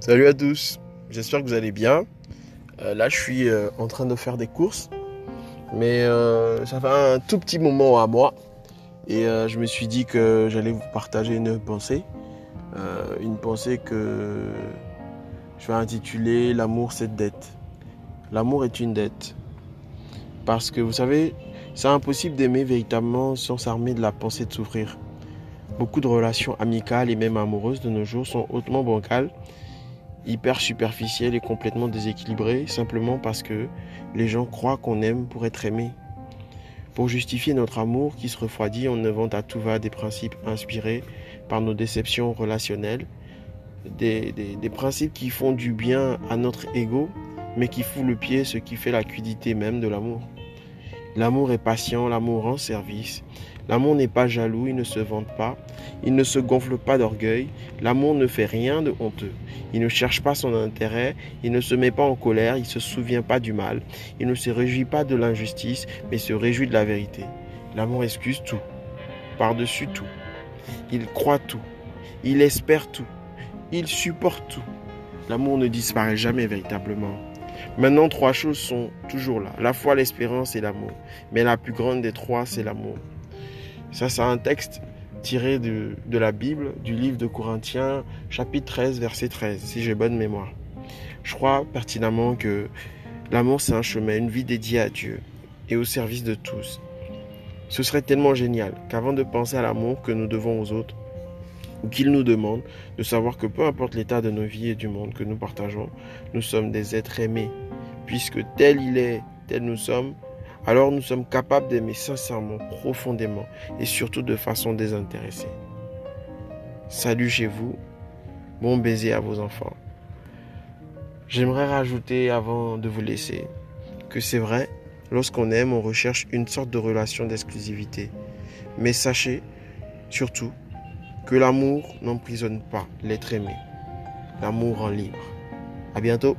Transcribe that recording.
Salut à tous, j'espère que vous allez bien. Euh, là, je suis euh, en train de faire des courses, mais euh, ça fait un tout petit moment à moi. Et je me suis dit que j'allais vous partager une pensée. une pensée que je vais intituler L'amour, c'est dette. L'amour est une dette. Parce que vous savez, c'est impossible d'aimer véritablement sans s'armer de la pensée de souffrir. Beaucoup de relations amicales et même amoureuses de nos jours sont hautement bancales hyper superficiel et complètement déséquilibré simplement parce que les gens croient qu'on aime pour être aimé. Pour justifier notre amour qui se refroidit, on invente à tout va des principes inspirés par nos déceptions relationnelles, des, principes qui font du bien à notre ego, mais qui fout le pied ce qui fait la cuidité même de l'amour. L'amour est patient, l'amour rend service. L'amour n'est pas jaloux, il ne se vante pas, il ne se gonfle pas d'orgueil. L'amour ne fait rien de honteux. Il ne cherche pas son intérêt, il ne se met pas en colère, il ne se souvient pas du mal. Il ne se réjouit pas de l'injustice, mais se réjouit de la vérité. L'amour excuse tout, par-dessus tout. Il croit tout, il espère tout, il supporte tout. L'amour ne disparaît jamais véritablement. Maintenant, trois choses sont toujours là. La foi, l'espérance et l'amour. Mais la plus grande des trois, c'est l'amour. Ça, c'est un texte tiré de, de, la Bible, du livre de Corinthiens, chapitre 13, verset 13, si j'ai bonne mémoire. Je crois pertinemment que l'amour, c'est un chemin, une vie dédiée à Dieu et au service de tous. Ce serait tellement génial qu'avant de penser à l'amour que nous devons aux autres, ou qu'il nous demande de savoir que peu importe l'état de nos vies et du monde que nous partageons, nous sommes des êtres aimés. Puisque tel il est, tel nous sommes, alors nous sommes capables d'aimer sincèrement, profondément et surtout de façon désintéressée. Salut chez vous, bon baiser à vos enfants. J'aimerais rajouter avant de vous laisser que c'est vrai, lorsqu'on aime, on recherche une sorte de relation d'exclusivité. Mais sachez surtout que l'amour n'emprisonne pas l'être aimé. L'amour rend libre. À bientôt.